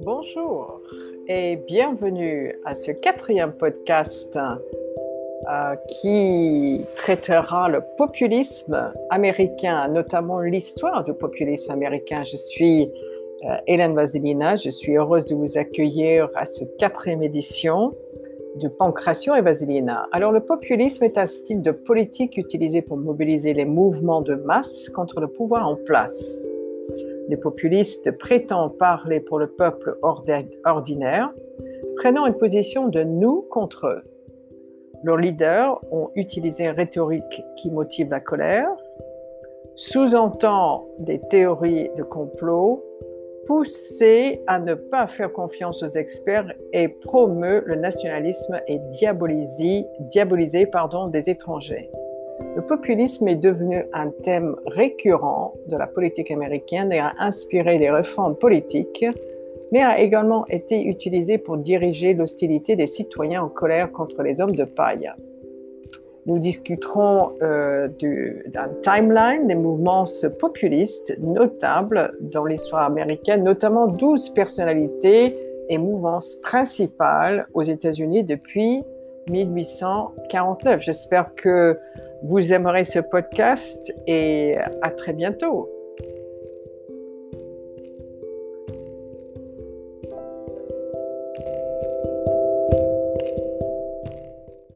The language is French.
Bonjour et bienvenue à ce quatrième podcast euh, qui traitera le populisme américain, notamment l'histoire du populisme américain. Je suis euh, Hélène Vasilina, je suis heureuse de vous accueillir à cette quatrième édition de Pancration et Vasilina. Alors le populisme est un style de politique utilisé pour mobiliser les mouvements de masse contre le pouvoir en place. Les populistes prétendent parler pour le peuple ordinaire, prenant une position de nous contre eux. Leurs leaders ont utilisé une rhétorique qui motive la colère, sous-entend des théories de complot, poussé à ne pas faire confiance aux experts et promeut le nationalisme et diabolisé, pardon, des étrangers. Le populisme est devenu un thème récurrent de la politique américaine et a inspiré des réformes politiques, mais a également été utilisé pour diriger l'hostilité des citoyens en colère contre les hommes de paille. Nous discuterons euh, d'un timeline des mouvements populistes notables dans l'histoire américaine, notamment 12 personnalités et mouvances principales aux États-Unis depuis 1849. J'espère que vous aimerez ce podcast et à très bientôt.